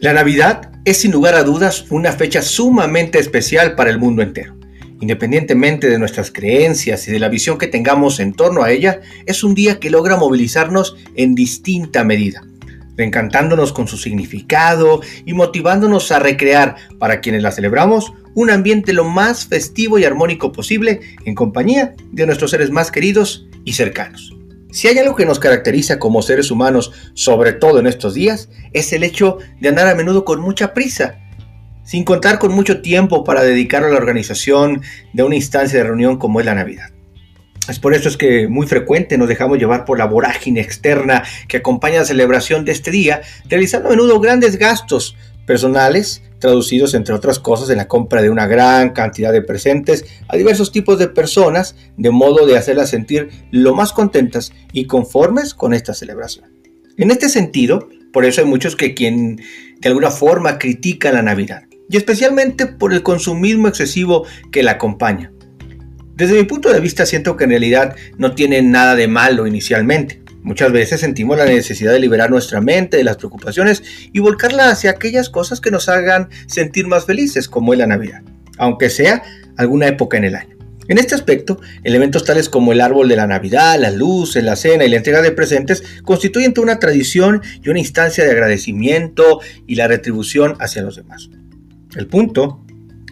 La Navidad es sin lugar a dudas una fecha sumamente especial para el mundo entero. Independientemente de nuestras creencias y de la visión que tengamos en torno a ella, es un día que logra movilizarnos en distinta medida, reencantándonos con su significado y motivándonos a recrear, para quienes la celebramos, un ambiente lo más festivo y armónico posible en compañía de nuestros seres más queridos y cercanos. Si hay algo que nos caracteriza como seres humanos, sobre todo en estos días, es el hecho de andar a menudo con mucha prisa, sin contar con mucho tiempo para dedicar a la organización de una instancia de reunión como es la Navidad. Es por eso es que muy frecuente nos dejamos llevar por la vorágine externa que acompaña la celebración de este día, realizando a menudo grandes gastos personales traducidos entre otras cosas en la compra de una gran cantidad de presentes a diversos tipos de personas, de modo de hacerlas sentir lo más contentas y conformes con esta celebración. En este sentido, por eso hay muchos que quien de alguna forma critican la Navidad, y especialmente por el consumismo excesivo que la acompaña. Desde mi punto de vista siento que en realidad no tiene nada de malo inicialmente. Muchas veces sentimos la necesidad de liberar nuestra mente de las preocupaciones y volcarla hacia aquellas cosas que nos hagan sentir más felices, como es la Navidad, aunque sea alguna época en el año. En este aspecto, elementos tales como el árbol de la Navidad, las luces, la cena y la entrega de presentes constituyen toda una tradición y una instancia de agradecimiento y la retribución hacia los demás. El punto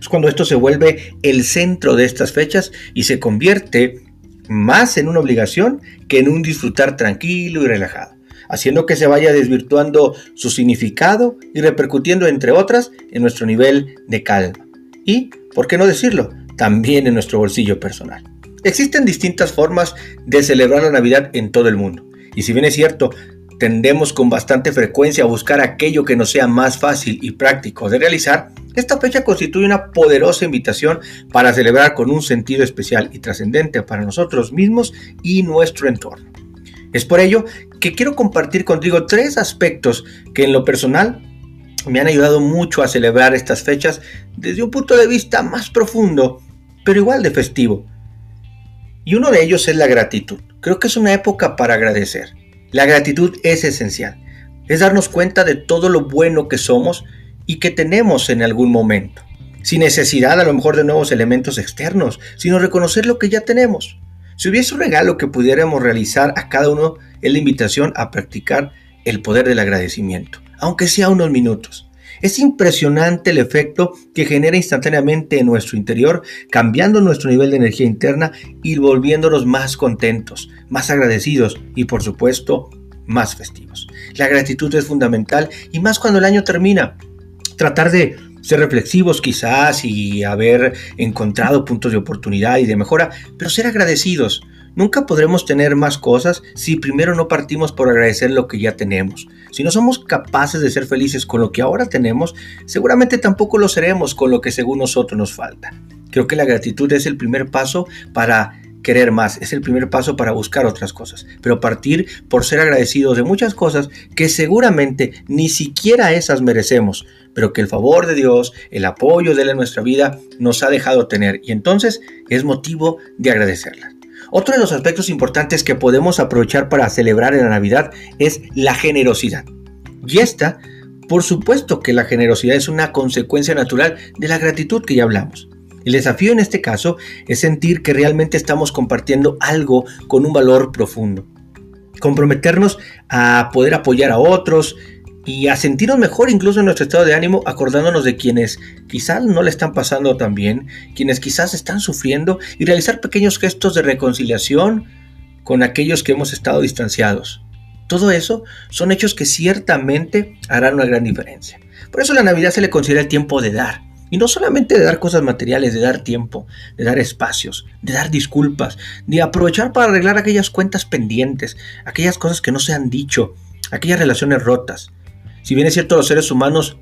es cuando esto se vuelve el centro de estas fechas y se convierte más en una obligación que en un disfrutar tranquilo y relajado, haciendo que se vaya desvirtuando su significado y repercutiendo, entre otras, en nuestro nivel de calma. Y, ¿por qué no decirlo?, también en nuestro bolsillo personal. Existen distintas formas de celebrar la Navidad en todo el mundo. Y si bien es cierto, tendemos con bastante frecuencia a buscar aquello que nos sea más fácil y práctico de realizar, esta fecha constituye una poderosa invitación para celebrar con un sentido especial y trascendente para nosotros mismos y nuestro entorno. Es por ello que quiero compartir contigo tres aspectos que en lo personal me han ayudado mucho a celebrar estas fechas desde un punto de vista más profundo, pero igual de festivo. Y uno de ellos es la gratitud. Creo que es una época para agradecer. La gratitud es esencial. Es darnos cuenta de todo lo bueno que somos y que tenemos en algún momento, sin necesidad a lo mejor de nuevos elementos externos, sino reconocer lo que ya tenemos. Si hubiese un regalo que pudiéramos realizar a cada uno, es la invitación a practicar el poder del agradecimiento, aunque sea unos minutos. Es impresionante el efecto que genera instantáneamente en nuestro interior, cambiando nuestro nivel de energía interna y volviéndonos más contentos, más agradecidos y por supuesto más festivos. La gratitud es fundamental y más cuando el año termina tratar de ser reflexivos quizás y haber encontrado puntos de oportunidad y de mejora, pero ser agradecidos. Nunca podremos tener más cosas si primero no partimos por agradecer lo que ya tenemos. Si no somos capaces de ser felices con lo que ahora tenemos, seguramente tampoco lo seremos con lo que según nosotros nos falta. Creo que la gratitud es el primer paso para querer más, es el primer paso para buscar otras cosas, pero partir por ser agradecidos de muchas cosas que seguramente ni siquiera esas merecemos, pero que el favor de Dios, el apoyo de él en nuestra vida nos ha dejado tener y entonces es motivo de agradecerlas. Otro de los aspectos importantes que podemos aprovechar para celebrar en la Navidad es la generosidad. Y esta, por supuesto que la generosidad es una consecuencia natural de la gratitud que ya hablamos. El desafío en este caso es sentir que realmente estamos compartiendo algo con un valor profundo. Comprometernos a poder apoyar a otros y a sentirnos mejor incluso en nuestro estado de ánimo acordándonos de quienes quizás no le están pasando tan bien, quienes quizás están sufriendo y realizar pequeños gestos de reconciliación con aquellos que hemos estado distanciados. Todo eso son hechos que ciertamente harán una gran diferencia. Por eso la Navidad se le considera el tiempo de dar, y no solamente de dar cosas materiales, de dar tiempo, de dar espacios, de dar disculpas, de aprovechar para arreglar aquellas cuentas pendientes, aquellas cosas que no se han dicho, aquellas relaciones rotas. Si bien es cierto, los seres humanos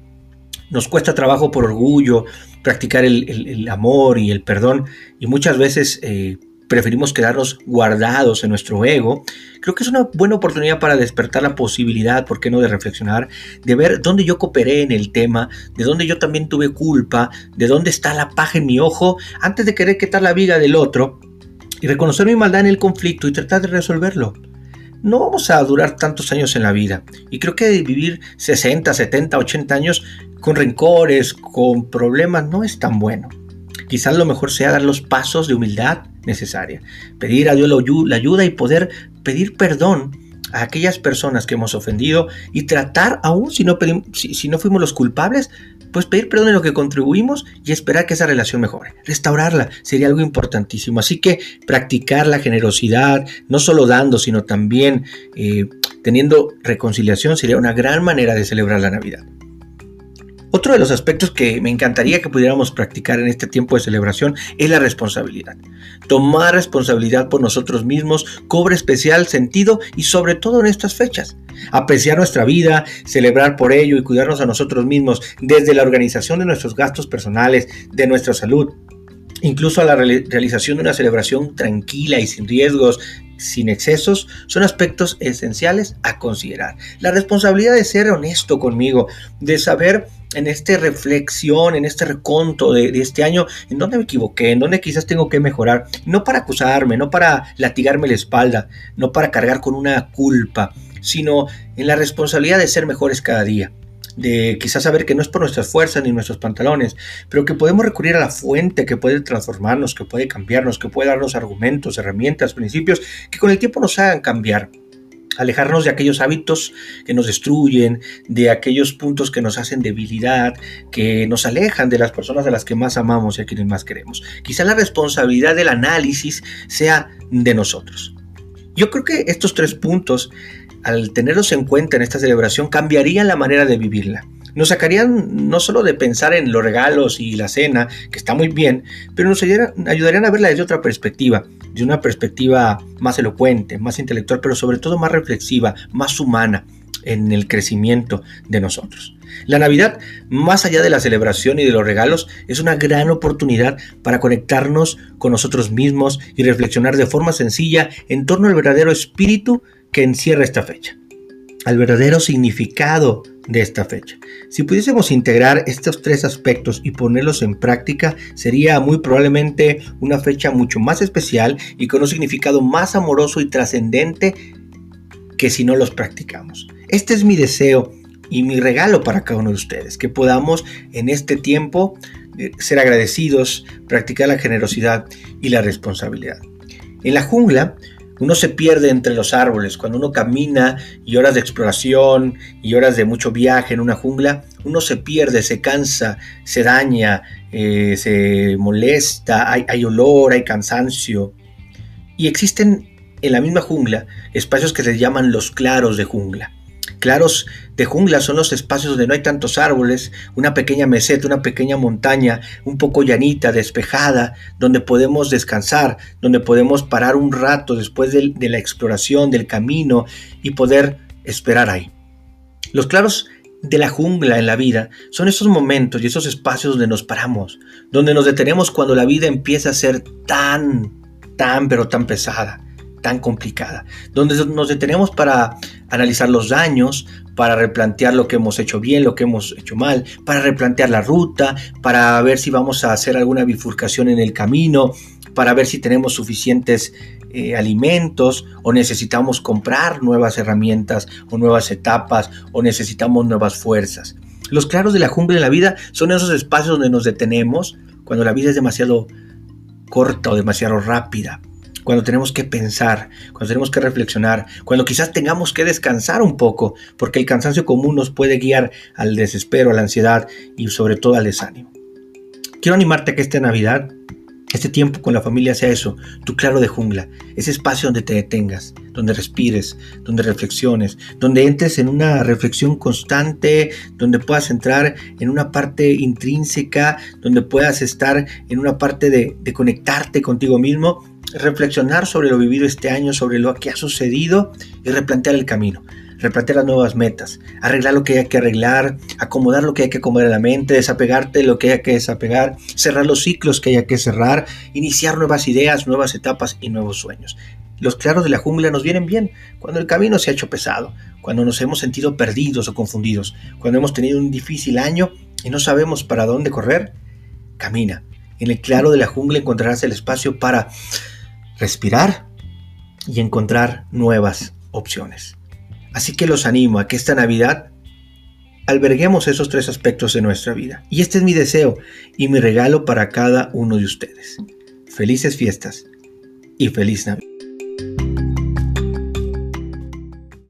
nos cuesta trabajo por orgullo, practicar el, amor y el perdón, y muchas veces eh, preferimos quedarnos guardados en nuestro ego, creo que es una buena oportunidad para despertar la posibilidad, ¿por qué no?, de reflexionar, de ver dónde yo cooperé en el tema, de dónde yo también tuve culpa, de dónde está la paja en mi ojo, antes de querer quitar la vida del otro, y reconocer mi maldad en el conflicto y tratar de resolverlo. No vamos a durar tantos años en la vida. Y creo que vivir 60, 70, 80 años con rencores, con problemas, no es tan bueno. Quizás lo mejor sea dar los pasos de humildad necesaria, pedir a Dios la ayuda y poder pedir perdón a aquellas personas que hemos ofendido y tratar, aún si no, si, no fuimos los culpables, pues pedir perdón en lo que contribuimos y esperar que esa relación mejore. Restaurarla sería algo importantísimo. Así que practicar la generosidad, no solo dando, sino también eh, teniendo reconciliación, sería una gran manera de celebrar la Navidad. Otro de los aspectos que me encantaría que pudiéramos practicar en este tiempo de celebración es la responsabilidad. Tomar responsabilidad por nosotros mismos cobra especial sentido y sobre todo en estas fechas. Apreciar nuestra vida, celebrar por ello y cuidarnos a nosotros mismos desde la organización de nuestros gastos personales, de nuestra salud, incluso a la realización de una celebración tranquila y sin riesgos, sin excesos, son aspectos esenciales a considerar. La responsabilidad de ser honesto conmigo, de saber en esta reflexión, en este reconto de, este año, en dónde me equivoqué, en dónde quizás tengo que mejorar, no para acusarme, no para latigarme la espalda, no para cargar con una culpa, sino en la responsabilidad de ser mejores cada día de quizás saber que no es por nuestras fuerzas ni nuestros pantalones, pero que podemos recurrir a la fuente que puede transformarnos, que puede cambiarnos, que puede darnos argumentos, herramientas, principios que con el tiempo nos hagan cambiar. Alejarnos de aquellos hábitos que nos destruyen, de aquellos puntos que nos hacen debilidad, que nos alejan de las personas a las que más amamos y a quienes más queremos. Quizá la responsabilidad del análisis sea de nosotros. Yo creo que estos tres puntos al tenerlos en cuenta en esta celebración, cambiarían la manera de vivirla. Nos sacarían no solo de pensar en los regalos y la cena, que está muy bien, pero nos ayudarían a verla desde otra perspectiva, de una perspectiva más elocuente, más intelectual, pero sobre todo más reflexiva, más humana en el crecimiento de nosotros. La Navidad, más allá de la celebración y de los regalos, es una gran oportunidad para conectarnos con nosotros mismos y reflexionar de forma sencilla en torno al verdadero espíritu que encierra esta fecha, al verdadero significado de esta fecha. Si pudiésemos integrar estos tres aspectos y ponerlos en práctica, sería muy probablemente una fecha mucho más especial y con un significado más amoroso y trascendente que si no los practicamos. Este es mi deseo y mi regalo para cada uno de ustedes, que podamos en este tiempo eh, ser agradecidos, practicar la generosidad y la responsabilidad. En la jungla uno se pierde entre los árboles. Cuando uno camina y horas de exploración y horas de mucho viaje en una jungla, uno se pierde, se cansa, se daña, eh, se molesta, hay, hay olor, hay cansancio. Y existen en la misma jungla espacios que se llaman los claros de jungla. Claros de jungla son los espacios donde no hay tantos árboles, una pequeña meseta, una pequeña montaña, un poco llanita, despejada, donde podemos descansar, donde podemos parar un rato después de, la exploración, del camino y poder esperar ahí. Los claros de la jungla en la vida son esos momentos y esos espacios donde nos paramos, donde nos detenemos cuando la vida empieza a ser tan, tan, pero tan pesada tan complicada, donde nos detenemos para analizar los daños, para replantear lo que hemos hecho bien, lo que hemos hecho mal, para replantear la ruta, para ver si vamos a hacer alguna bifurcación en el camino, para ver si tenemos suficientes eh, alimentos o necesitamos comprar nuevas herramientas o nuevas etapas o necesitamos nuevas fuerzas. Los claros de la jungla de la vida son esos espacios donde nos detenemos cuando la vida es demasiado corta o demasiado rápida cuando tenemos que pensar, cuando tenemos que reflexionar, cuando quizás tengamos que descansar un poco, porque el cansancio común nos puede guiar al desespero, a la ansiedad y sobre todo al desánimo. Quiero animarte a que esta Navidad, este tiempo con la familia sea eso, tu claro de jungla, ese espacio donde te detengas, donde respires, donde reflexiones, donde entres en una reflexión constante, donde puedas entrar en una parte intrínseca, donde puedas estar en una parte de, de conectarte contigo mismo reflexionar sobre lo vivido este año, sobre lo que ha sucedido y replantear el camino, replantear las nuevas metas, arreglar lo que hay que arreglar, acomodar lo que hay que acomodar en la mente, desapegarte de lo que hay que desapegar, cerrar los ciclos que hay que cerrar, iniciar nuevas ideas, nuevas etapas y nuevos sueños. Los claros de la jungla nos vienen bien cuando el camino se ha hecho pesado, cuando nos hemos sentido perdidos o confundidos, cuando hemos tenido un difícil año y no sabemos para dónde correr. Camina. En el claro de la jungla encontrarás el espacio para respirar y encontrar nuevas opciones. Así que los animo a que esta Navidad alberguemos esos tres aspectos de nuestra vida. Y este es mi deseo y mi regalo para cada uno de ustedes. Felices fiestas y feliz Navidad.